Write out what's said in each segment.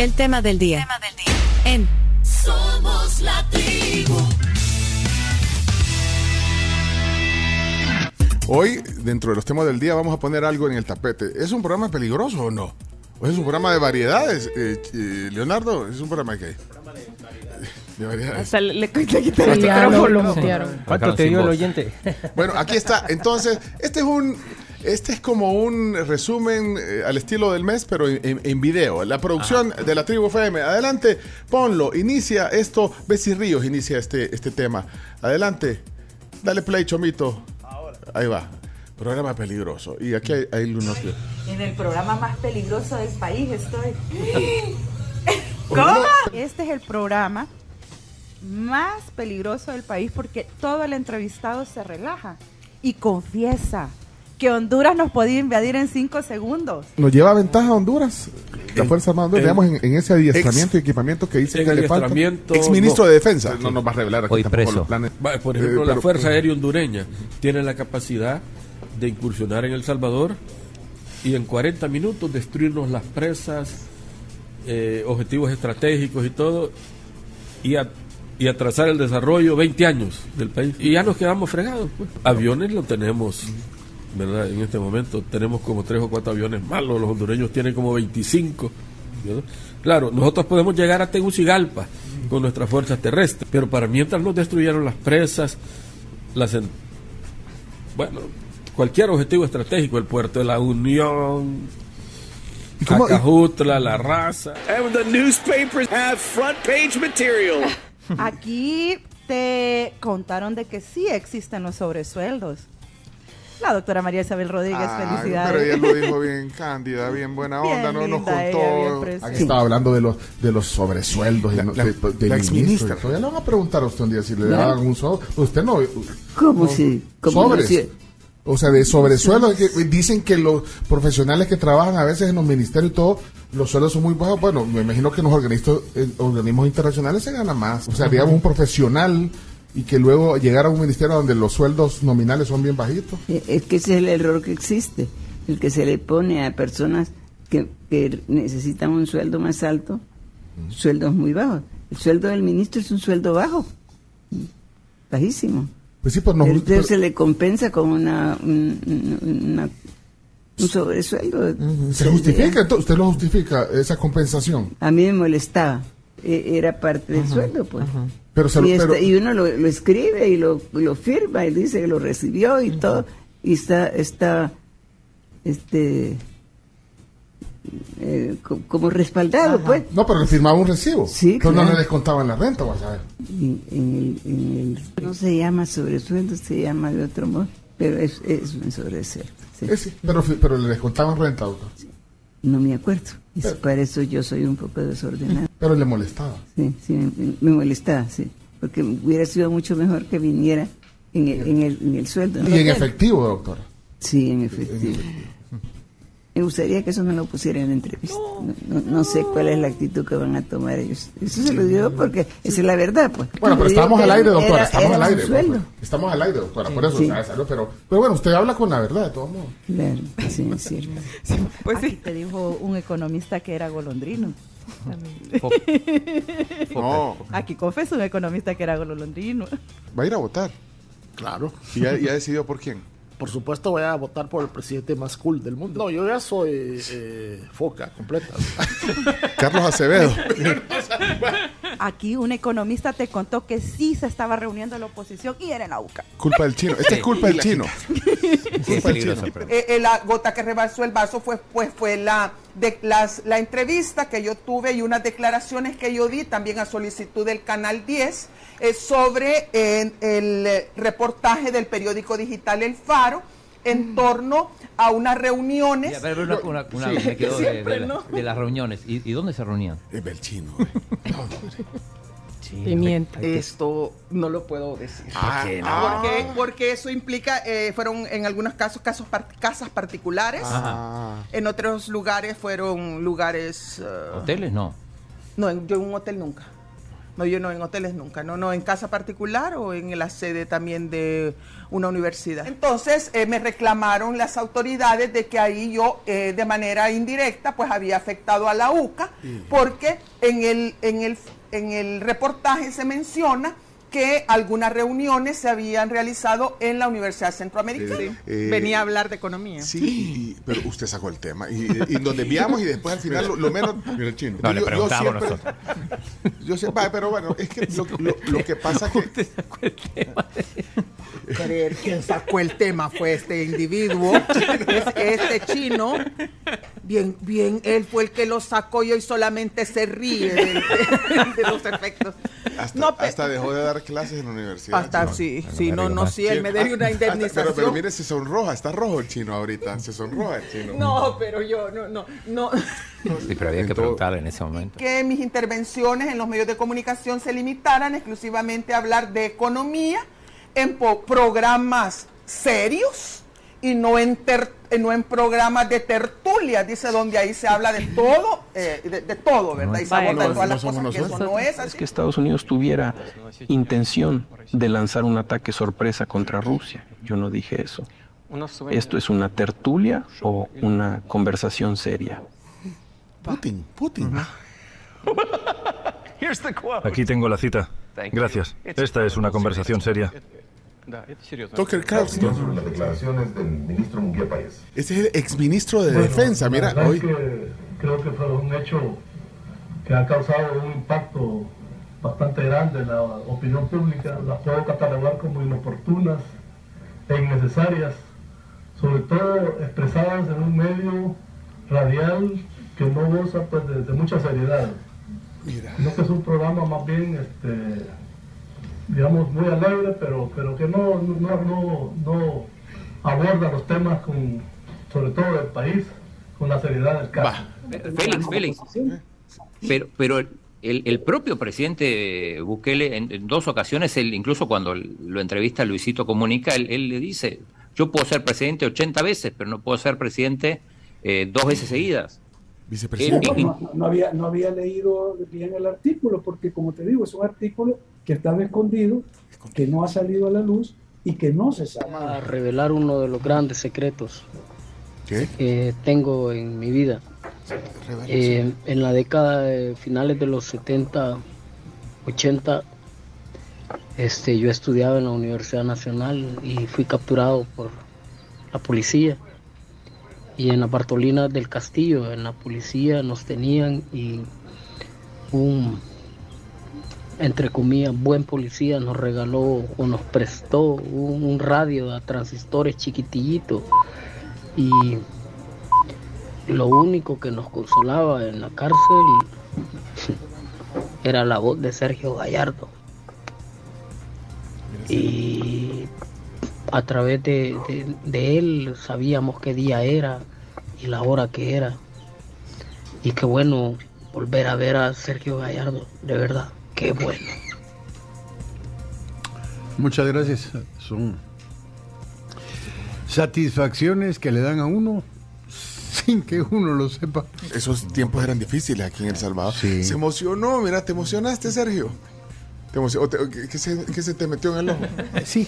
El tema del día. En Somos la tribu. Hoy, dentro de los temas del día, vamos a poner algo en el tapete. ¿Es un programa peligroso o no? ¿O es un programa de variedades? Eh, eh, Leonardo, ¿es un programa de qué? De variedades. Hasta le, le, le quitaron el. ¿Cuánto te dio el oyente? Bueno, aquí está. Entonces, este es un. Este es como un resumen eh, al estilo del mes, pero en, en- en video. La producción de la tribu FM. Adelante, ponlo. Inicia esto. Bessie Ríos inicia este, este tema. Adelante. Dale play, Chomito. Ahí va. Programa peligroso. Y aquí hay, hay unos. En el programa más peligroso del país estoy. ¿Cómo? Este es el programa más peligroso del país porque todo el entrevistado se relaja y confiesa que Honduras nos podía invadir en cinco segundos. Nos lleva ventaja Honduras. La Fuerza Armada Honduras, en- digamos, en, en ese adiestramiento y equipamiento que dice que le falta. Ex ministro no. de Defensa. No nos va a revelar aquí Hoy tampoco preso. los planes. Va, Por ejemplo, Eh, la pero- Fuerza Aérea Hondureña tiene la capacidad de incursionar en El Salvador y en 40 minutos destruirnos las presas, eh, objetivos estratégicos y todo, y, a- y atrasar el desarrollo 20 años del país. Y ya nos quedamos fregados. pues. Aviones lo tenemos, ¿verdad? En este momento tenemos como 3 o 4 aviones malos, los hondureños tienen como 25. ¿verdad? Claro, nosotros podemos llegar a Tegucigalpa con nuestras fuerzas terrestres, pero para mientras nos destruyeron las presas, las en- bueno, cualquier objetivo estratégico, el puerto de la Unión, ¿Y cómo- Acajutla, la raza. And the newspapers have front page material. Aquí te contaron de que sí existen los sobresueldos. La doctora María Isabel Rodríguez, Ay, felicidades. Pero ella lo dijo bien cándida, bien buena Bien onda, no nos ella, bien contó. preciosa. Aquí estaba hablando de los de los sobresueldos La- y no- la- de, de la exministra. Todavía le van a preguntar a usted un día si le Claro. daban un sobre. Usted no. ¿Cómo no- si? ¿Cómo sobres. si- O sea, de sobresueldos. que dicen que los profesionales que trabajan a veces en los ministerios y todo, los sueldos son muy bajos. Bueno, me imagino que en los organismos, en organismos internacionales se gana más. O sea, digamos, un profesional y que luego llegar a un ministerio donde los sueldos nominales son bien bajitos. Eh, Es que ese es el error que existe, el que se le pone a personas que, que necesitan un sueldo más alto, sueldos muy bajos. El sueldo del ministro es un sueldo bajo, bajísimo. Pues sí, pues no. Entonces pero- se le compensa con una, un, una- un sobresueldo. ¿Se justifica? Entonces, ¿Usted lo justifica, esa compensación? A mí me molestaba, e- era parte del sueldo, pues. Pero, se lo- y, está- pero- y uno lo, lo escribe y lo, lo firma y dice que lo recibió y todo y está está este eh, co- como respaldado pues No, pero le firmaba un recibo. Sí, Pero no le descontaban la renta, vas a ver. en, en el, en el- no se llama sobresueldo se llama de otro modo pero es, es un sobresueldo sí. Sí, pero, pero le descontaban renta, doctor. no me acuerdo y para eso yo soy un poco desordenado Pero le molestaba. Sí, sí, me, molestaba, sí. Porque hubiera sido mucho mejor que viniera en el, en el, en el sueldo. ¿no? Y en efectivo, doctor. Sí, en efectivo. Me gustaría que eso no lo pusieran en entrevista. No, no- no sé cuál es la actitud que van a tomar ellos. Eso se lo digo porque esa es la verdad, pues. Bueno, pero estamos al aire, era- doctora. Estamos era al aire. sueldo. pues, Estamos al aire, doctora. Por eso, Sí. pero, pero bueno, usted habla con la verdad, de todos modos. Claro, sí, es cierto. Pues sí. te dijo un economista que era golondrino. No, Aquí confesó un economista que era golondrino. va a ir a votar. Claro. Y ya, ya decidió por quién. Por supuesto voy a votar por el presidente más cool del mundo. No, yo ya soy eh, foca completa. Carlos Acevedo. Aquí un economista te contó que sí se estaba reuniendo la oposición y era en la UCA. culpa del chino. Esta es culpa del chino. Sí, pero- Eh, eh, la gota que rebasó el vaso fue, pues, fue la, de, las, la entrevista que yo tuve y unas declaraciones que yo di también a solicitud del Canal 10 eh, sobre eh, el eh, reportaje del periódico digital El Faro en torno a unas reuniones. Ya, pero una, una- una- Sí. me quedo de, Siempre, de la- ¿no? de las reuniones. ¿Y, y dónde se reunían? Es del chino. Pimienta. Esto no lo puedo decir. Ah, Porque, porque eso implica, eh, fueron en algunos casos, casos par- casas particulares. Ah. En otros lugares fueron lugares... eh, ¿Hoteles? No. No, yo en un hotel nunca. No, yo no en hoteles nunca. No, no, en casa particular o en la sede también de una universidad. Entonces eh, me reclamaron las autoridades de que ahí yo eh, de manera indirecta pues había afectado a la UCA porque en el, en el, en el reportaje se menciona que algunas reuniones se habían realizado en la Universidad Centroamericana. Eh, Venía a hablar de economía. Sí, y- pero usted sacó el tema. Y, y nos desviamos y después al final lo, lo menos. Mira el chino. No, le preguntamos nosotros. Yo sé, va, pero bueno, es que lo, lo- lo que pasa que. creer quién sacó el tema fue este individuo, es este chino. Bien, bien, él fue el que lo sacó y hoy solamente se ríe de, de los efectos. Hasta, No, pe- hasta dejó de dar clases en la universidad. Hasta chino. sí, no sí, no, no, sí, él me debe una Hasta- indemnización. pero, pero mire, se sonroja, está rojo el chino ahorita. Se sonroja el chino. No, pero yo no, no, no. Sí, pero había que preguntarle en ese momento. que mis intervenciones en los medios de comunicación se limitaran exclusivamente a hablar de economía en programas serios y no en, ter- eh, no en programas de tertulia, dice donde ahí se habla de todo, eh, de, de todo, ¿verdad? Y se abordan no, todas no las cosas que eso no es es así. que Estados Unidos tuviera intención de lanzar un ataque sorpresa contra Rusia. Yo no dije eso. ¿Esto es una tertulia o una conversación seria? Putin, Putin. Aquí tengo la cita. Gracias. Esta es una conversación seria. Tucker Carlson. las declaraciones del ministro Munguía País. Ese es el exministro de Defensa. La Mira, verdad es hoy. que creo que fue un hecho que ha causado un impacto bastante grande en la opinión pública. Las puedo catalogar como inoportunas e innecesarias, sobre todo expresadas en un medio radial que no goza pues, de, de mucha seriedad. Mira. Sino que es un programa más bien, este, digamos, muy alegre, pero, pero que no, no, no, no aborda los temas, con, sobre todo del país, con la seriedad del caso. Félix, Félix. Pero, pero el, el propio presidente Bukele, en, en dos ocasiones, él, incluso cuando lo entrevista Luisito Comunica, él, él le dice, yo puedo ser presidente 80 veces, pero no puedo ser presidente eh, dos veces seguidas. Vicepresidente. No, no había, no había leído bien el artículo, porque como te digo, es un artículo que estaba escondido, que no ha salido a la luz y que no se sabe. a revelar uno de los grandes secretos ¿Qué? que tengo en mi vida. Eh, en la década de finales de los 70, 80, este, yo estudiaba en la Universidad Nacional y fui capturado por la policía. Y en la Bartolina del Castillo, en la policía nos tenían y un, entre comillas, buen policía nos regaló o nos prestó un, un radio a transistores chiquitillito y lo único que nos consolaba en la cárcel era la voz de Sergio Gallardo. Y a través de, de- de él sabíamos qué día era y la hora que era. Y qué bueno volver a ver a Sergio Gallardo, de verdad, qué bueno. Muchas gracias. Son satisfacciones que le dan a uno sin que uno lo sepa. Esos tiempos eran difíciles aquí en El Salvador. Se emocionó, mira, te emocionaste, Sergio. Te emocionó, ¿qué, qué se, qué se te metió en el ojo? Sí.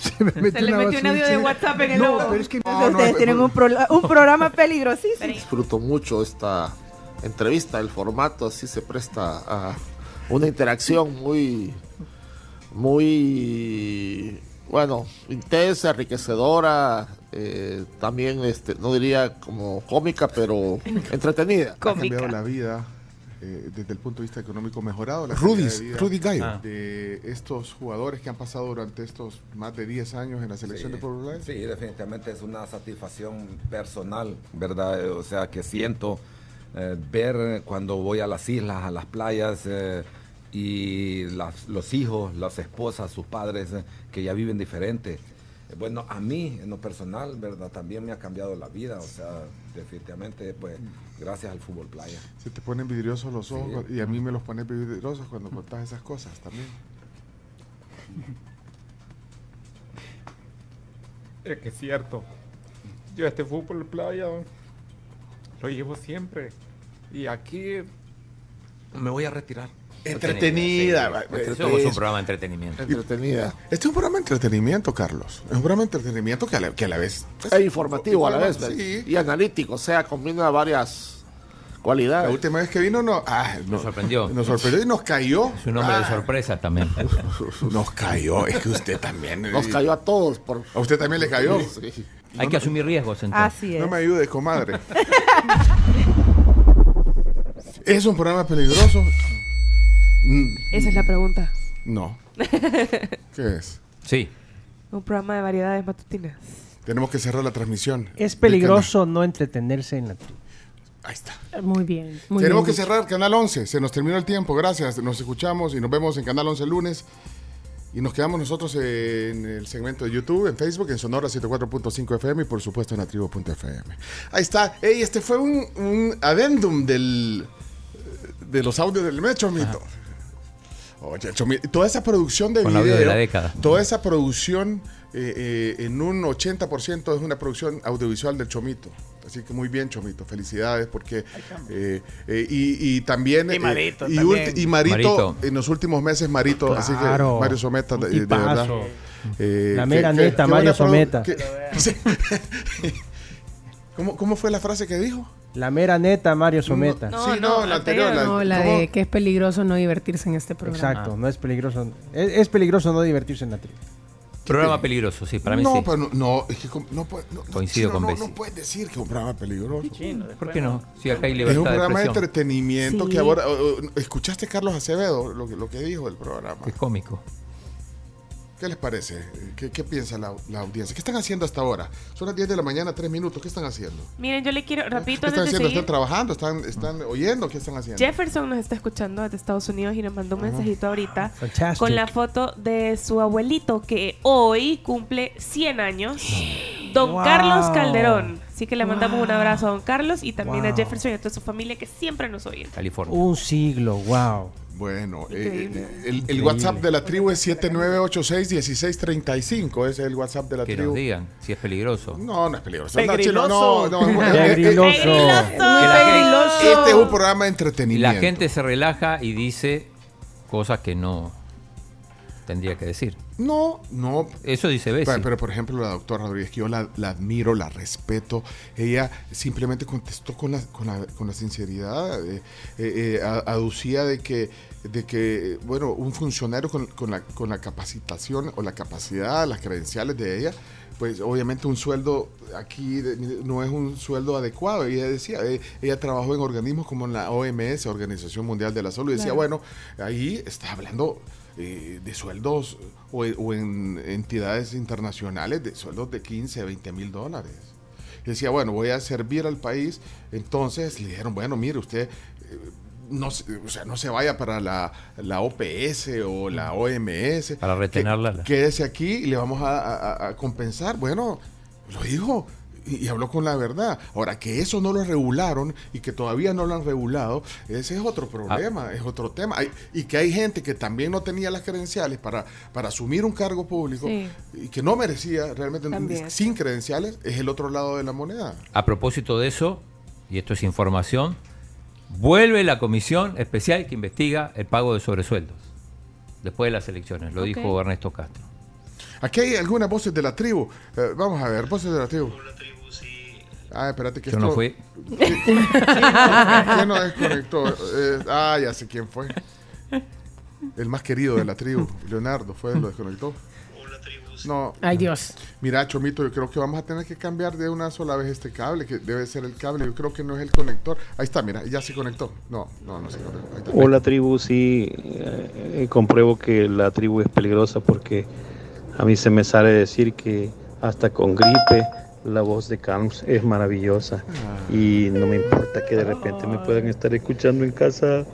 Se me Se le metió un audio de WhatsApp en el No, ojo. pero es que- Entonces ustedes tienen un, pro- un programa peligrosísimo. Disfruto mucho esta entrevista, el formato así se presta a una interacción muy, muy, bueno, intensa, enriquecedora, eh, también, este, no diría como cómica, pero entretenida. Ha cambiado la vida eh, desde el punto de vista económico mejorado. La Rudy- calidad de vida Rudy Gallo. Ah. De estos jugadores que han pasado durante estos más de 10 años en la selección Sí, de Pueblo Blanco. Sí, definitivamente es una satisfacción personal, ¿verdad? O sea, que siento eh, ver cuando voy a las islas, a las playas, eh, y las- los hijos, las esposas, sus padres, eh, que ya viven diferente. Eh, Bueno, a mí, en lo personal, ¿verdad? También me ha cambiado la vida, o sea, definitivamente, pues, gracias al fútbol playa. Se te ponen vidriosos los ojos Sí. y a mí me los pones vidriosos cuando contás esas cosas también. Es que es cierto. Yo este fútbol playa lo llevo siempre. Y aquí me voy a retirar. Entretenida. Sí, sí. Somos un programa de entretenimiento. Entretenida. Este es un programa de entretenimiento, Carlos. Es un programa de entretenimiento que a la, que a la vez... pues, Es informativo a la vez Sí. y analítico, o sea, combina varias Cualidad. La última vez que vino no, ah, Nos sorprendió. nos sorprendió y nos cayó. Es un hombre de Ah, sorpresa también. Nos cayó, es que usted también. Nos cayó a todos. Por... ¿A usted también le cayó? Sí. Hay que asumir riesgos entonces. Así es. No me ayude, comadre. ¿Es un programa peligroso? Mm, Esa es la pregunta. No. ¿Qué es? Sí. Un programa de variedades matutinas. Tenemos que cerrar la transmisión. Es peligroso no entretenerse en la tribu. Ahí está. Muy bien. Muy Tenemos bien. que cerrar Canal 11. Se nos terminó el tiempo. Gracias. Nos escuchamos y nos vemos en Canal 11 el lunes. Y nos quedamos nosotros en el segmento de YouTube, en Facebook, en Sonora 74.5 FM y por supuesto en atribo.fm. Ahí está. Ey, este fue un, un adendum del, de los audios del Metro Mito. Oye, Chomito, toda esa producción de Con video, audio de la década. toda esa producción eh, eh, en un 80% es una producción audiovisual del Chomito. Así que muy bien, Chomito. Felicidades porque... eh, eh, y, y también... Y eh, Marito y, también. ulti- y Marito, Marito. en los últimos meses, Marito. Así que Mario Someta, de, de verdad. eh, La mera que- neta, Mario Someta. ¿Cómo, ¿Cómo fue la frase que dijo? La mera neta, Mario Someta. sí, no, la anterior. la- No, la ¿cómo? de que es peligroso no divertirse en este programa. Exacto, no es peligroso. Es, es peligroso no divertirse en la tribu. Programa peligroso, sí, para mí no, sí. pero no, no, es que no, puede- no, no, Coincido sí, no, con no, Bessie. no puedes decir que es un programa peligroso. ¿Por qué no? Si acá hay Es libertad un de programa de expresión. entretenimiento Sí. que ahora... ¿Escuchaste Carlos Acevedo lo, que- lo que dijo del programa? Es cómico. ¿Qué les parece? ¿Qué, qué piensa la, la audiencia? ¿Qué están haciendo hasta ahora? Son las 10 de la mañana, 3 minutos. ¿Qué están haciendo? Miren, yo le quiero, ¿Qué rapidito están antes de haciendo? seguir. ¿Están trabajando? ¿Están, están oyendo? ¿Qué están haciendo? Jefferson nos está escuchando desde Estados Unidos y nos mandó un mensajito ahorita Fantastic. con la foto de su abuelito que hoy cumple 100 años, don Wow. Carlos Calderón. Así que le mandamos un abrazo a don Carlos y también a Wow. Jefferson y a toda su familia que siempre nos oyen. California. Un siglo, wow. Bueno, eh, eh, el, el WhatsApp de la tribu es 7986-1635. Ese es el WhatsApp de la Que tribu. nos digan si es peligroso. No, no es peligroso. Pegriloso. No, no, no. Pegriloso. Eh, eh, ¡Pegriloso! Que Este es un programa de Y entretenimiento. la gente se relaja y dice cosas que no tendría que decir. No, no. Eso dice Bessie. Pero, pero, por ejemplo, la doctora Rodríguez, que yo la, la admiro, la respeto, ella simplemente contestó con la, con la, con la sinceridad, eh, eh, eh, aducía de que, de que, bueno, un funcionario con, con la, con la capacitación o la capacidad, las credenciales de ella, pues obviamente un sueldo aquí no es un sueldo adecuado. Ella decía, ella trabajó en organismos como en la OMS, Organización Mundial de la Salud, y decía, Claro. bueno, ahí está hablando eh, de sueldos o, o en entidades internacionales de sueldos de 15, 20 mil dólares. Y decía, bueno, voy a servir al país. Entonces le dijeron, bueno, mire, usted eh, no, se- o sea, no se vaya para la, la OPS o la OMS. Para retenerla. Que- Quédese aquí y le vamos a, a- a compensar. Bueno, lo dijo y, y habló con la verdad. Ahora, que eso no lo regularon y que todavía no lo han regulado, ese es otro problema, es otro tema. Hay- y que hay gente que también no tenía las credenciales para, para asumir un cargo público Sí. y que no merecía realmente También. sin credenciales, es el otro lado de la moneda. A propósito de eso, y esto es información, vuelve la comisión especial que investiga el pago de sobresueldos después de las elecciones, lo Ah, espérate que Yo esto... no fui. ¿Quién quién nos desconectó? Eh, ah, ya sé quién fue. El más querido de la tribu, Leonardo, fue el lo desconectó. No. Ay, Dios. Mira, Chomito, yo creo que vamos a tener que cambiar de una sola vez este cable, que debe ser el cable. Yo creo que no es el conector. Ahí está, mira, ya se conectó. No, no, no se conectó. Ahí está. Hola tribu, sí, eh, compruebo que la tribu es peligrosa porque a mí se me sale decir que hasta con gripe la voz de Carms es maravillosa y no me importa que de repente me puedan estar escuchando en casa.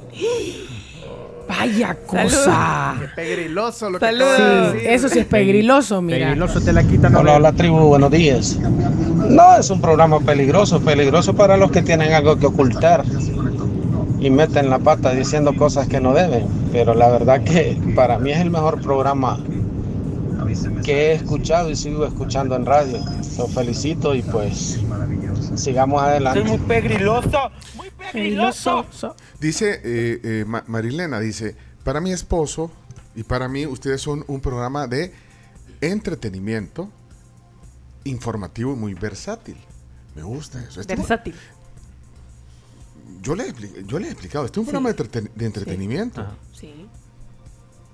Vaya cosa. Qué pegriloso lo que Sí, eso sí es pegriloso, mira. Pegriloso te la quitan. Hola, hola tribu, buenos días. No, es un programa peligroso, peligroso para los que tienen algo que ocultar y meten la pata diciendo cosas que no deben. Pero la verdad que para mí es el mejor programa que he escuchado y sigo escuchando en radio. Los felicito y pues sigamos adelante. Soy muy pegriloso. Muy Pegriloso. Dice eh, eh, Ma- Marilena, dice, para mi esposo y para mí ustedes son un programa de entretenimiento informativo y muy versátil. Me gusta eso. Este- Versátil. yo le, yo le he explicado, este es un programa de, entreten- de entretenimiento. Sí.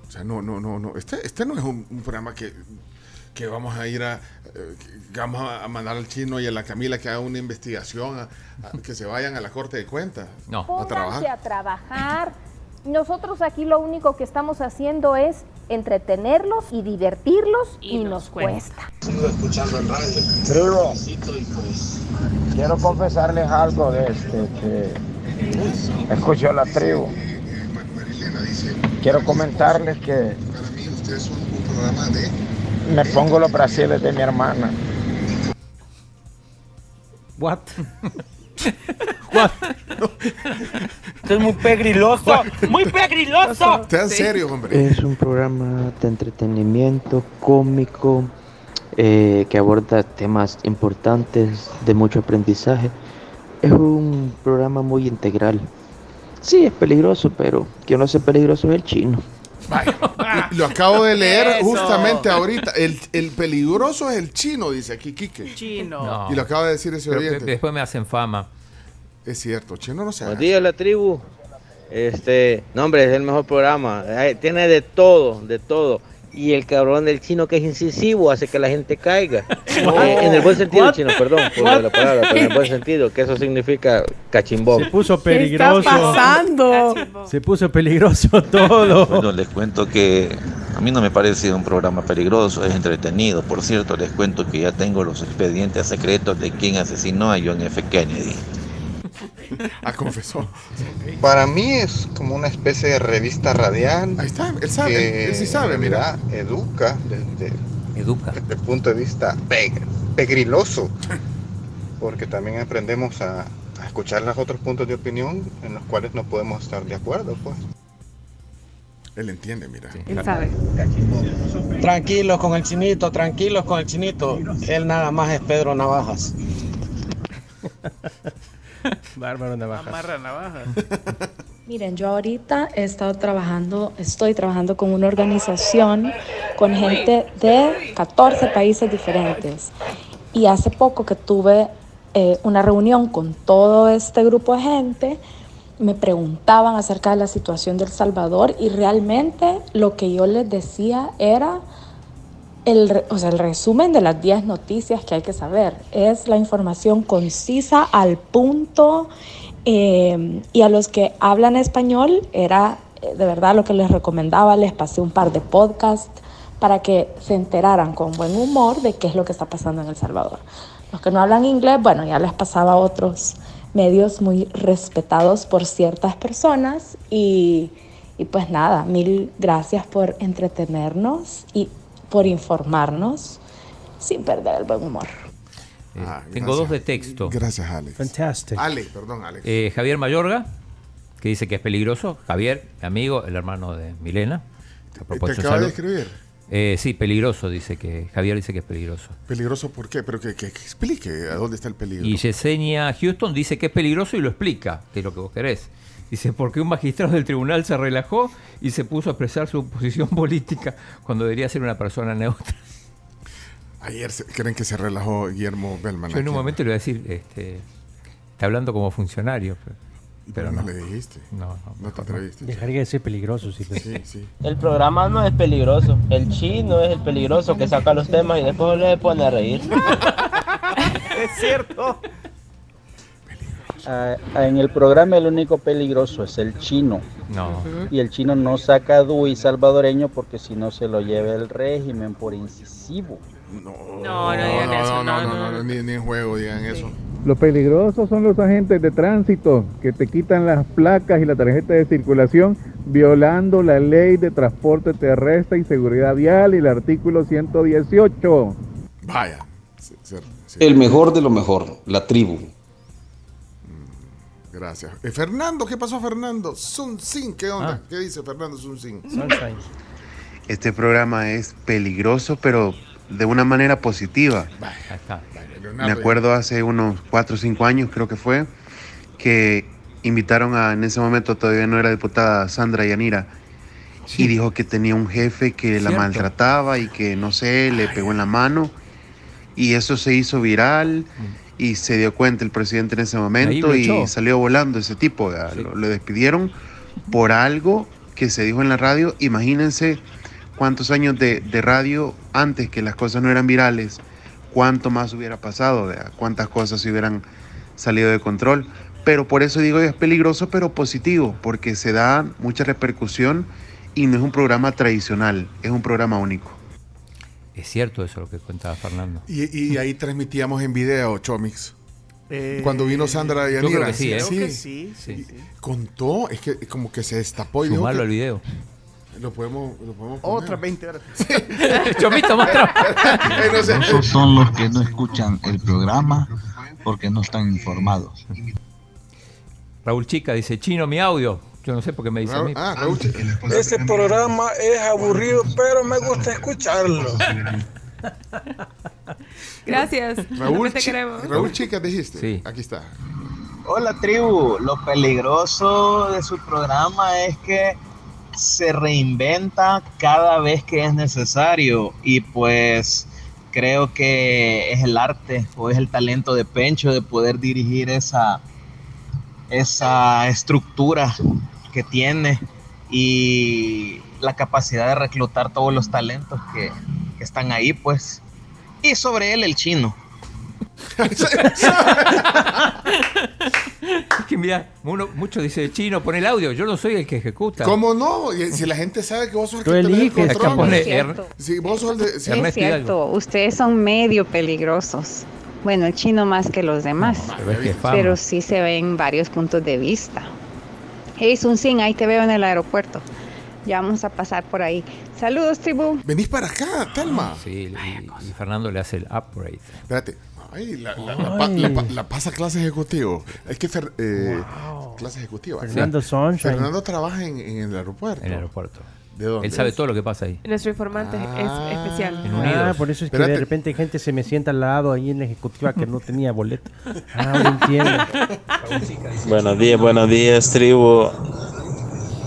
O sea, no, no, no, no. Este, este no es un, un programa que, que vamos a ir a, eh, que vamos a a mandar al chino y a la Camila que haga una investigación, a- a- que se vayan a la corte de cuentas. No. A trabajar. a trabajar. Nosotros aquí lo único que estamos haciendo es entretenerlos y divertirlos y, nos cuesta. Tribu, quiero confesarles algo de este que escucho la tribu. Quiero comentarles que me pongo los brasiles de mi hermana. What? Esto es muy pegriloso, muy pegriloso. Sean serios, hombre. Es un programa de entretenimiento cómico eh, que aborda temas importantes de mucho aprendizaje. Es un programa muy integral. Sí, es peligroso, pero quien no es peligroso es el chino. Lo acabo de leer Eso. justamente ahorita. El, el peligroso es el chino, dice aquí Quique. Chino. No. Y lo acaba de decir ese Pero oyente. de- después me hacen fama. Es cierto, chino no se. Buenos días, la tribu. Este, no, hombre, es el mejor programa. Tiene de todo, de todo. Y el cabrón del chino que es incisivo hace que la gente caiga. Eh, en el buen sentido, What? chino, perdón por la palabra, pero en el buen sentido, que eso significa cachimbón. Se puso peligroso. Se puso peligroso todo. Bueno, les cuento que a mí no me parece un programa peligroso, es entretenido. Por cierto, les cuento que ya tengo los expedientes secretos de quién asesinó a John F. Kennedy. Ah, confesó. Para mí es como una especie de revista radial. Ahí está, él sabe, que él sí sabe, mira. educa desde, educa. desde el punto de vista peg- pegriloso. Porque también aprendemos a, a escuchar los otros puntos de opinión en los cuales no podemos estar de acuerdo, pues. Él entiende, mira. Él sabe. Tranquilos con el chinito, tranquilos con el chinito. Él nada más es Pedro Navajas. Bárbaro Navaja. Amarra navajas. Miren, yo ahorita he estado trabajando, estoy trabajando con una organización con gente de 14 países diferentes. Y hace poco que tuve eh, una reunión con todo este grupo de gente, me preguntaban acerca de la situación del Salvador y realmente lo que yo les decía era el, o sea, el resumen de las 10 noticias que hay que saber. Es la información concisa, al punto, eh, y a los que hablan español era eh, de verdad lo que les recomendaba. Les pasé un par de podcasts para que se enteraran con buen humor de qué es lo que está pasando en El Salvador. Los que no hablan inglés, bueno, ya les pasaba otros medios muy respetados por ciertas personas y, y pues nada, mil gracias por entretenernos y por informarnos sin perder el buen humor. Eh, Ah, tengo gracias. dos de texto. Gracias, Alex. Fantastic. Ale, perdón, Alex. Eh, Javier Mayorga, que dice que es peligroso. Javier, mi amigo, el hermano de Milena. A propósito, acaba de escribir? Eh, sí, peligroso, dice que. Javier dice que es peligroso. ¿Peligroso por qué? Pero que, que- que explique a dónde está el peligro. Y Yesenia Houston dice que es peligroso y lo explica, que es lo que vos querés. Dice, porque un magistrado del tribunal se relajó y se puso a expresar su posición política cuando debería ser una persona neutra. Ayer se- creen que se relajó Guillermo Bellman. Yo en un momento le voy a decir, este, está hablando como funcionario, pero, pero no no. le dijiste. No, no. No te atreviste. Dejaría de ser peligroso. Sí. Sí, sí. El programa no es peligroso. El chino es el peligroso que saca los temas y después le pone a reír. es cierto. Ah, en el programa el único peligroso es el chino. No. Y el chino no saca DUI salvadoreño porque si no se lo lleva el régimen por incisivo. No, No, no digan eso, no, no, no. Ni, ni en juego digan eso. Lo peligroso son los agentes de tránsito que te quitan las placas y la tarjeta de circulación violando la ley de transporte terrestre y seguridad vial y el artículo 118. Vaya. El mejor de lo mejor, la tribu. Gracias. Eh, Fernando, ¿qué pasó, Fernando? Sun Sin, ¿qué onda? Ah. ¿Qué dice Fernando Sun Sin? Este programa es peligroso, pero de una manera positiva. Está. Me acuerdo hace unos 4 o 5 años, creo que fue, que invitaron a, en ese momento todavía no era diputada, Sandra Yanira, y dijo que tenía un jefe que la maltrataba y que, no sé, le pegó en la mano, y eso se hizo viral, y se dio cuenta el presidente en ese momento y salió volando ese tipo. ¿verdad? Lo, lo despidieron por algo que se dijo en la radio. Imagínense cuántos años de, de radio antes que las cosas no eran virales, cuánto más hubiera pasado, ¿verdad? cuántas cosas se hubieran salido de control. Pero por eso digo es peligroso, pero positivo, porque se da mucha repercusión y no es un programa tradicional, es un programa único. Es cierto eso lo que contaba Fernando. Y, y ahí transmitíamos en video, Chomix. Eh, Cuando vino Sandra yo creo Yanira. que sí, ¿eh? Creo que sí, sí, sí. Contó, es que como que se destapó y dijo Sumarlo que- al video. Lo podemos, lo podemos poner. Otras 20 horas. Chomito. Eh, sé. Esos son los que no escuchan el programa porque no están informados. Raúl Chica dice, chino, mi audio. Yo no sé por qué me dice a mí. Ah, Raúl, Ese programa es aburrido, pero me gusta escucharlo. Gracias. Raúl, te queremos. Raúl Chica dijiste. Sí. Aquí está. Hola tribu, lo peligroso de su programa es que se reinventa cada vez que es necesario y pues creo que es el arte o es el talento de Pencho de poder dirigir esa, esa estructura que tiene y la capacidad de reclutar todos los talentos que, que están ahí pues y sobre él el chino. Es que mira, uno, mucho dice, chino, pon el audio. Yo no soy el que ejecuta. ¿Cómo no? Y Si la gente sabe que vos sos el que el control. Es cierto. Vos sos el de... sí. Es cierto, ustedes son medio peligrosos. Bueno, el chino más que los demás. pero es que pero sí se ven varios puntos de vista. Hey, Sun Sin, ahí te veo en el aeropuerto. Ya vamos a pasar por ahí. Saludos, tribu. Venís para acá, Telma. Sí, y, y Fernando le hace el upgrade. Espérate. Ay, la, la- la pa- la pa- la pasa clase ejecutivo. Es que fer- eh, clase ejecutiva. Fernando Sunshine. Fernando trabaja en, en el aeropuerto. En el aeropuerto. ¿De dónde? Él sabe es? todo lo que pasa ahí. Nuestro informante Ah. es especial. En Ah, Unidos. por eso es que de repente gente se me sienta al lado ahí en la ejecutiva que no tenía boleto. Ah, ahora entiendo. Buenos días, buenos días, tribu.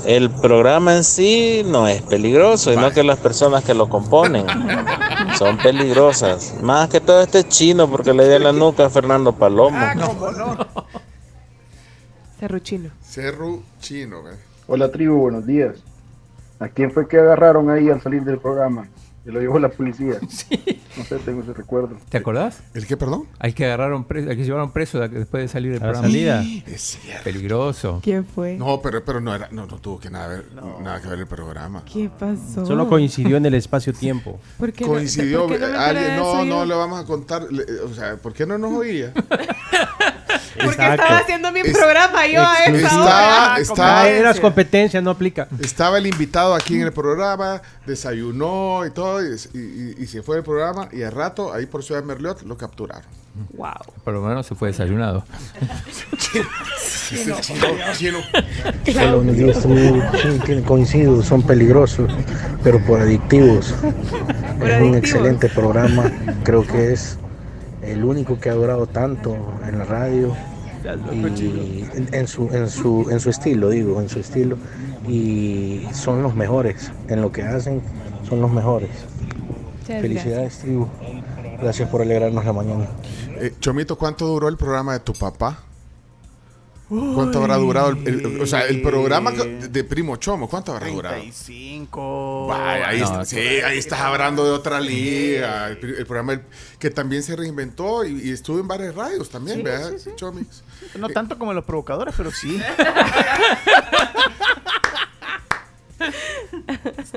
El programa en sí no es peligroso, sino que las personas que lo componen son peligrosas. Más que todo este chino, porque le dio la nuca a Fernando Palomo. Serruchino. Cerro Chino. ¿eh? Hola tribu, buenos días. ¿A quién fue que agarraron ahí al salir del programa? Se lo llevó la policía. No sé, tengo ese recuerdo. ¿Te acordás? ¿El qué, perdón? Hay que agarraron preso, hay que llevaron preso de- después de salir del programa. salida. Es cierto. Peligroso. ¿Quién fue? No, pero, pero no, era, no, no tuvo que nada, ver, nada que ver el programa. ¿Qué pasó? Solo coincidió en el espacio-tiempo. ¿Por qué no- Coincidió. por qué no me enteré alguien, de no, no yo? le vamos a contar. le- O sea, ¿por qué no nos oía? Porque Exacto. estaba haciendo mi Es- programa yo a esa Estaba- hora. estaba- Ah, eras competencia, no aplica. Estaba el invitado aquí en el programa, desayunó y todo, y, y- y se fue del programa, y al rato, ahí por Ciudad de Merliot, lo capturaron. Wow. Por lo menos se fue desayunado. Chino, coincido, son peligrosos, pero por adictivos. es un excelente programa, creo que es el único que ha durado tanto en la radio y en, en su, en, su, en su estilo, digo, en su estilo. Y son los mejores, en lo que hacen, son los mejores. Muchas Felicidades, tribu. Gracias por alegrarnos la mañana. Eh, Chomito, ¿cuánto duró el programa de tu papá? ¿Cuánto habrá durado el, el- o sea, el programa que- de Primo Chomo? ¿Cuánto habrá durado? 35. Vaya, ahí, No, sí, ahí estás hablando de otra liga. El, el programa el- que también se reinventó y, y estuvo en varias radios también, Sí, ¿verdad? sí, sí. Chomix. No tanto como los provocadores, pero sí.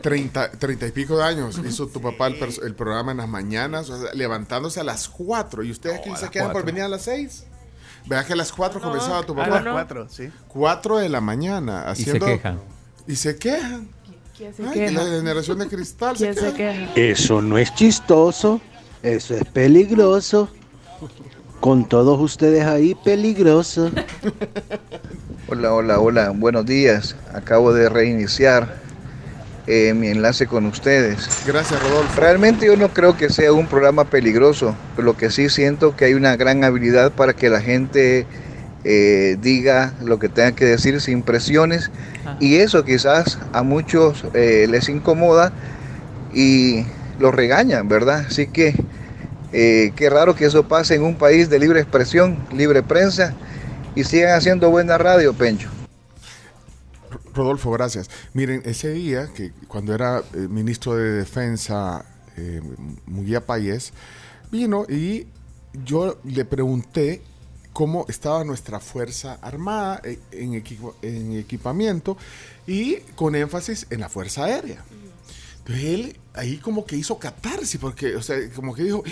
30, 30 y pico de años hizo tu papá el, programa en las mañanas, o sea, levantándose a las 4. ¿Y ustedes No, quién a se quedan por venir a las 6? Vea que a las 4 comenzaba tu A papá. las 4, sí. 4 de la mañana. Y se Haciendo, quejan. Y se quejan. ¿Quién se Ay, queja? la generación de cristal se ¿Quién se queja. queja? Eso no es chistoso, eso es peligroso. Con todos ustedes ahí, peligroso. Hola, hola, hola, buenos días. Acabo de reiniciar eh, mi enlace con ustedes. Gracias, Rodolfo. Realmente yo no creo que sea un programa peligroso, pero lo que sí siento que hay una gran habilidad para que la gente eh, diga lo que tenga que decir sin presiones y eso quizás a muchos eh, les incomoda y los regañan, ¿verdad? Así que Eh, qué raro que eso pase en un país de libre expresión, libre prensa, y sigan haciendo buena radio, Pencho. Rodolfo, gracias. Miren, ese día, que cuando era eh, ministro de Defensa, eh, Muguía Payés, vino y yo le pregunté cómo estaba nuestra Fuerza Armada eh, en, equipo- en equipamiento y con énfasis en la Fuerza Aérea. Entonces él ahí como que hizo catarsis, porque, o sea, como que dijo,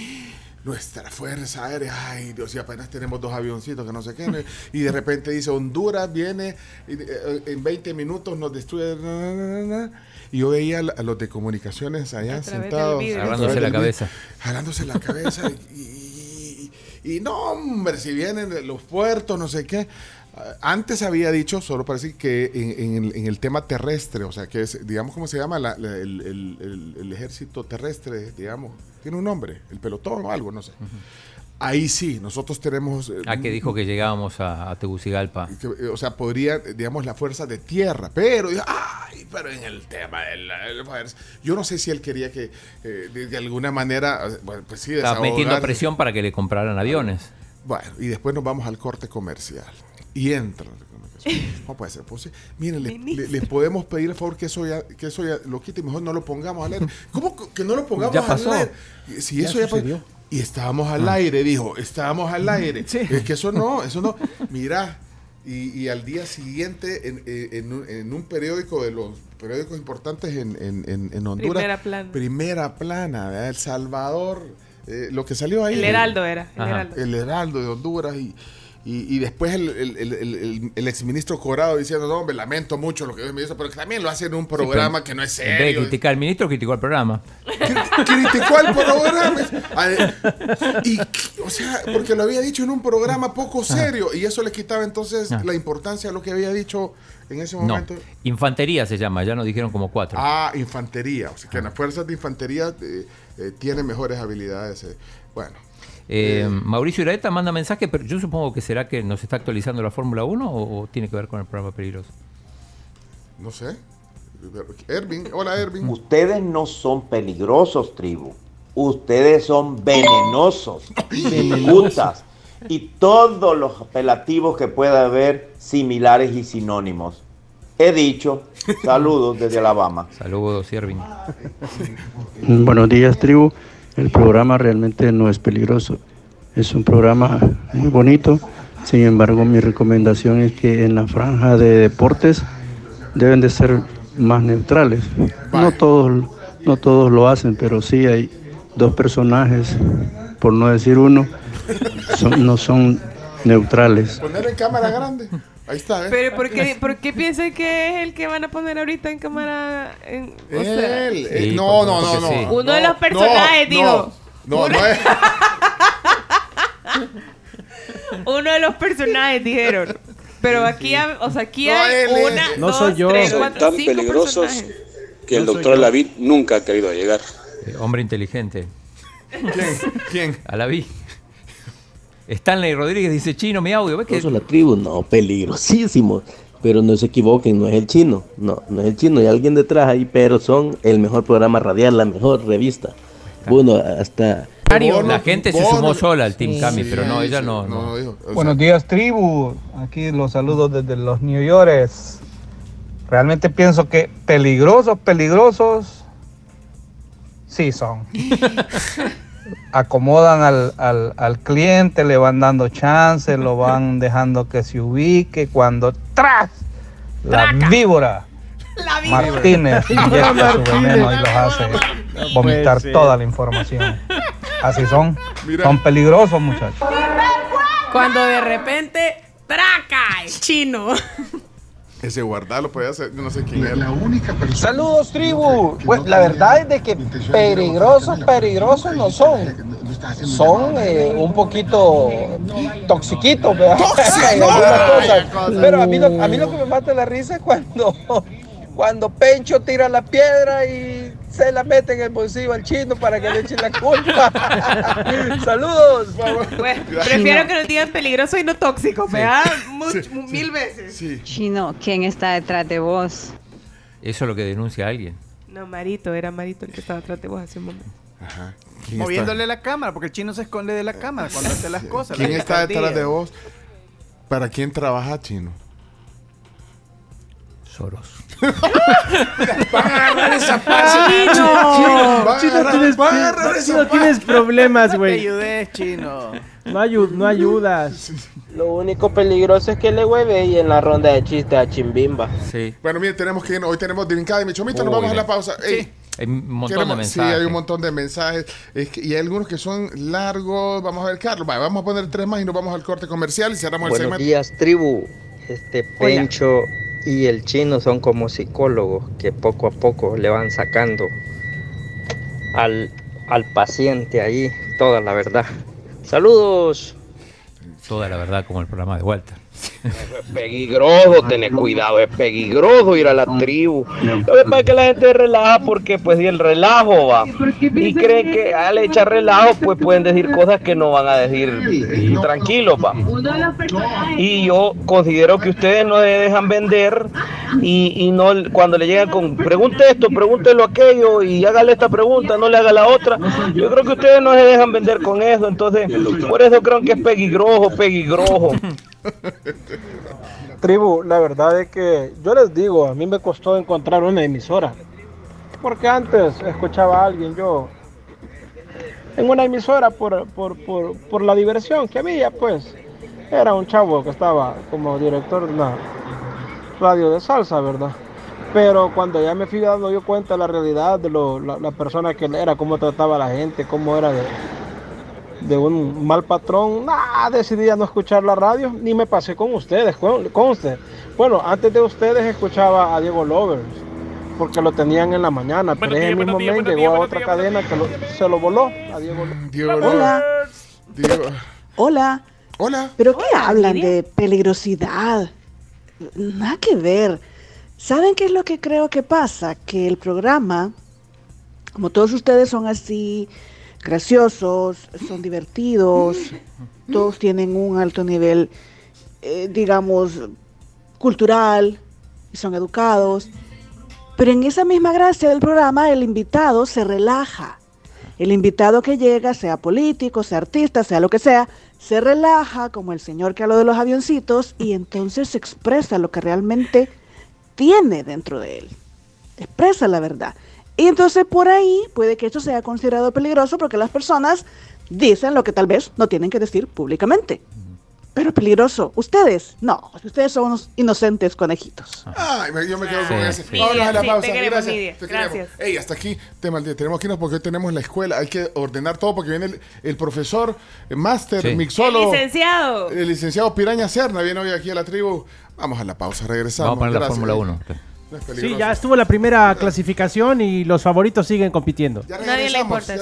nuestra Fuerza Aérea, ay Dios, y apenas tenemos dos avioncitos que no sé qué, y de repente dice, Honduras viene, y, eh, en 20 minutos nos destruye, na, na, na, na". y yo veía a los de comunicaciones allá A sentados, través la cabeza. jalándose la cabeza, y, y- y- y no, hombre, si vienen de los puertos, no sé qué. Ah, Antes había dicho, solo para decir que en, en el, en el tema terrestre, o sea, que es, digamos, ¿cómo se llama? La- la- el, el- el- el ejército terrestre, digamos, tiene un nombre, el pelotón o algo, no sé. Ahí sí, nosotros tenemos... eh, Ah, que dijo que llegábamos a, a Tegucigalpa. que, eh, o sea, podría, digamos, la fuerza de tierra, pero, ay, pero en el tema de la, de la fuerza, yo no sé si él quería que, eh, de, de alguna manera, eh, bueno, pues sí, Estaba metiendo presión para que le compraran aviones. Bueno, y después nos vamos al corte comercial. Y entra la comunicación. ¿Cómo puede ser posible? Miren, le, le- les podemos pedir el favor que eso ya, que eso ya lo quite y mejor no lo pongamos al aire. ¿Cómo que no lo pongamos Ya pasó. al aire? Si Ya eso ya, pasó. Y estábamos al Ah. aire, dijo, estábamos al aire. Sí. Es que eso no, eso no. Mira, y, y al día siguiente en, en- en un, en un periódico de los periódicos importantes en, en- en- en Honduras. Primera plana. Primera plana, ¿verdad? El Salvador, eh, lo que salió ahí. El Heraldo era, el. Heraldo. El Heraldo de Honduras y, y, y después el, el, el, el- exministro Corado diciendo, no, me lamento mucho lo que me hizo, pero que también lo hacen en un programa Sí, que no es En vez de serio. criticar al ministro, criticó al programa. Criticó al programa. Y, o sea, porque lo había dicho en un programa poco serio y eso le quitaba entonces Ah. la importancia a lo que había dicho en ese No, momento. infantería se llama, ya nos dijeron como cuatro. Ah, infantería. O sea, que en las fuerzas de infantería eh, eh, tienen mejores habilidades. eh. Bueno. Eh, Mauricio Iraeta manda mensaje, pero yo supongo que será que nos está actualizando la Fórmula 1 o, o tiene que ver con el programa peligroso. No sé. Ervin, hola Ervin. Ustedes no son peligrosos, tribu. Ustedes son venenosos, putas y todos los apelativos que pueda haber similares y sinónimos. He dicho, saludos desde Alabama. Saludos, Ervin. Buenos días, tribu. El programa realmente no es peligroso. Es un programa muy bonito. Sin embargo, mi recomendación es que en la franja de deportes deben de ser más neutrales. No todos, no todos lo hacen, pero sí hay dos personajes, por no decir uno, son- no son neutrales. Poner en cámara grande. Ahí está, ¿eh? Pero ¿por qué, ¿por qué piensan que es el que van a poner ahorita en cámara? En, o sea, Él, eh, no, no, no, no. Uno de los personajes, no, digo. No, no, Uno- es. Uno de los personajes dijeron. Pero aquí, hay- o sea, aquí hay una, No dos, soy yo. tres, Son cuatro, tan cinco peligrosos personajes. que el doctor. Lavín nunca ha querido llegar. Eh, hombre inteligente. ¿Quién? ¿Quién? A la vi. Stanley Rodríguez dice, chino, mi audio. ¿Ves que la tribu, no, peligrosísimo. Pero no se equivoquen, no es el chino. No, no es el chino, hay alguien detrás ahí, pero son el mejor programa radial, la mejor revista. Bueno, hasta. la gente se sumó sola al Team Cami, pero no, ella no. no. Buenos días, tribu. Aquí los saludos desde los New Yorkers. Realmente pienso que peligrosos, peligrosos, sí son. Acomodan al, al- al cliente, le van dando chance, lo van dejando que se ubique. Cuando ¡tras! La víbora. Martínez inyecta su veneno y los hace vomitar puede ser. toda la información. Así son. Mira. Son peligrosos, muchachos. Cuando de repente, ¡traca! El chino. Ese guardalo puede hacer, yo no sé quién es. La única persona. Saludos, tribu. Pues, la verdad es de que peligrosos, peligrosos no son. Son eh, un poquito toxiquitos, ¿verdad? Pero a mí, lo, a mí lo que me mata la risa es cuando, cuando Pencho tira la piedra y la mete en el bolsillo al chino para que le echen la culpa. Saludos. Bueno, prefiero que nos digan peligroso y no tóxico, ¿verdad? Much- mil veces. Chino, ¿quién está detrás de vos? Eso es lo que denuncia alguien. No, Marito, era Marito el que estaba atrás de vos hace un momento. Ajá. ¿Quién moviéndole la cámara, porque el chino se esconde de la cámara cuando hace las cosas. ¿Quién la está detrás de vos? ¿Para quién trabaja Chino? Soros. Van a agarrar esa Chino, Chino, Chino, tienes, Chino, tienes problemas, Te güey. ayudé, chino. No, ayu- no ayudas. Lo único peligroso es que le hueve y en la ronda de chistes a Chimbimba. Sí. Bueno, mire, tenemos que ir, hoy tenemos Drinkada y mi chomito, nos vamos a la pausa. Ey, Hay un montón queremos- de mensajes. Sí, hay un montón de mensajes. Es que- y hay algunos que son largos. Vamos a ver, Carlos. va, vamos a poner tres más y nos vamos al corte comercial y cerramos el Buenos segmento. días, tribu. Este Pencho y el chino son como psicólogos que poco a poco le van sacando al, al paciente ahí toda la verdad. Saludos. Toda la verdad, como el programa de Walter. Peligroso tener cuidado, es peligroso ir a la tribu. Lo que pasa es que la gente relaja porque pues y el relajo va. Y creen que al echar relajo pues pueden decir cosas que no van a decir tranquilos va. Y yo considero que ustedes no se dejan vender y, y no cuando le llegan con pregunte esto, pregúntelo aquello y hágale esta pregunta, no le haga la otra. Yo creo que ustedes no se dejan vender con eso, entonces por eso creo que es peligroso, peligroso. Tribu, la verdad es que yo les digo, a mí me costó encontrar una emisora. Porque antes escuchaba a alguien yo en una emisora por, por, por, por la diversión que había, pues. Era un chavo que estaba como director de una radio de salsa, ¿verdad? Pero cuando ya me fui dando yo cuenta de la realidad de lo, la, la persona que era, cómo trataba a la gente, cómo era de, de un mal patrón, nada, decidí ya no escuchar la radio, ni me pasé con ustedes, con, con usted. Bueno, antes de ustedes escuchaba a Diego Lovers, porque lo tenían en la mañana, pero ese mismo mes llegó a otra cadena que lo- se lo voló a Diego Lovers. Diego Hola. Diego. Hola. Hola. ¿Pero qué hablan de peligrosidad? Nada que ver. ¿Saben qué es lo que creo que pasa? Que el programa, como todos ustedes son así graciosos, son divertidos, todos tienen un alto nivel, eh, digamos, cultural, y son educados, pero en esa misma gracia del programa el invitado se relaja. El invitado que llega, sea político, sea artista, sea lo que sea, se relaja como el señor que habló de los avioncitos y entonces expresa lo que realmente tiene dentro de él. Expresa la verdad. Y entonces por ahí puede que esto sea considerado peligroso porque las personas dicen lo que tal vez no tienen que decir públicamente. Pero peligroso. Ustedes, no. Ustedes son unos inocentes conejitos. Ay, me- yo me quedo con ese. sí. Vámonos a la Sí, pausa. te queremos, gracias. Te queremos. Gracias. Ey, hasta aquí, tema del día. Tenemos que irnos porque hoy tenemos la escuela. Hay que ordenar todo porque viene el, el profesor, el máster, Sí. mixólogo. El licenciado. El licenciado Piraña Serna viene hoy aquí a la tribu. Vamos a la pausa, regresamos. Vamos a poner la. Fórmula 1. No es Sí, ya estuvo la primera clasificación y los favoritos siguen compitiendo. Ya Nadie le regresamos, importa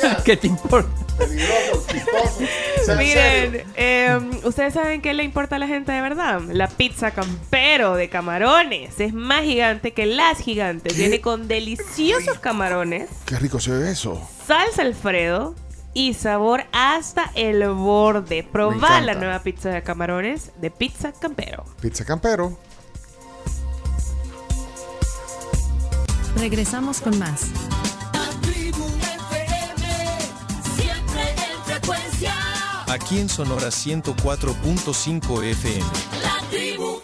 ya. ¿Qué te importa? Peligroso, chistoso. Sea Miren, eh, ¿ustedes saben qué le importa a la gente de verdad? La pizza campero de camarones. Es más gigante que las gigantes. Viene con deliciosos camarones, Qué rico se ve eso. salsa alfredo y sabor hasta el borde. Probá encanta. la nueva pizza de camarones de Pizza Campero. Pizza Campero. Regresamos con más. Siempre en frecuencia. Aquí en Sonora 104.5 FM. La tribu.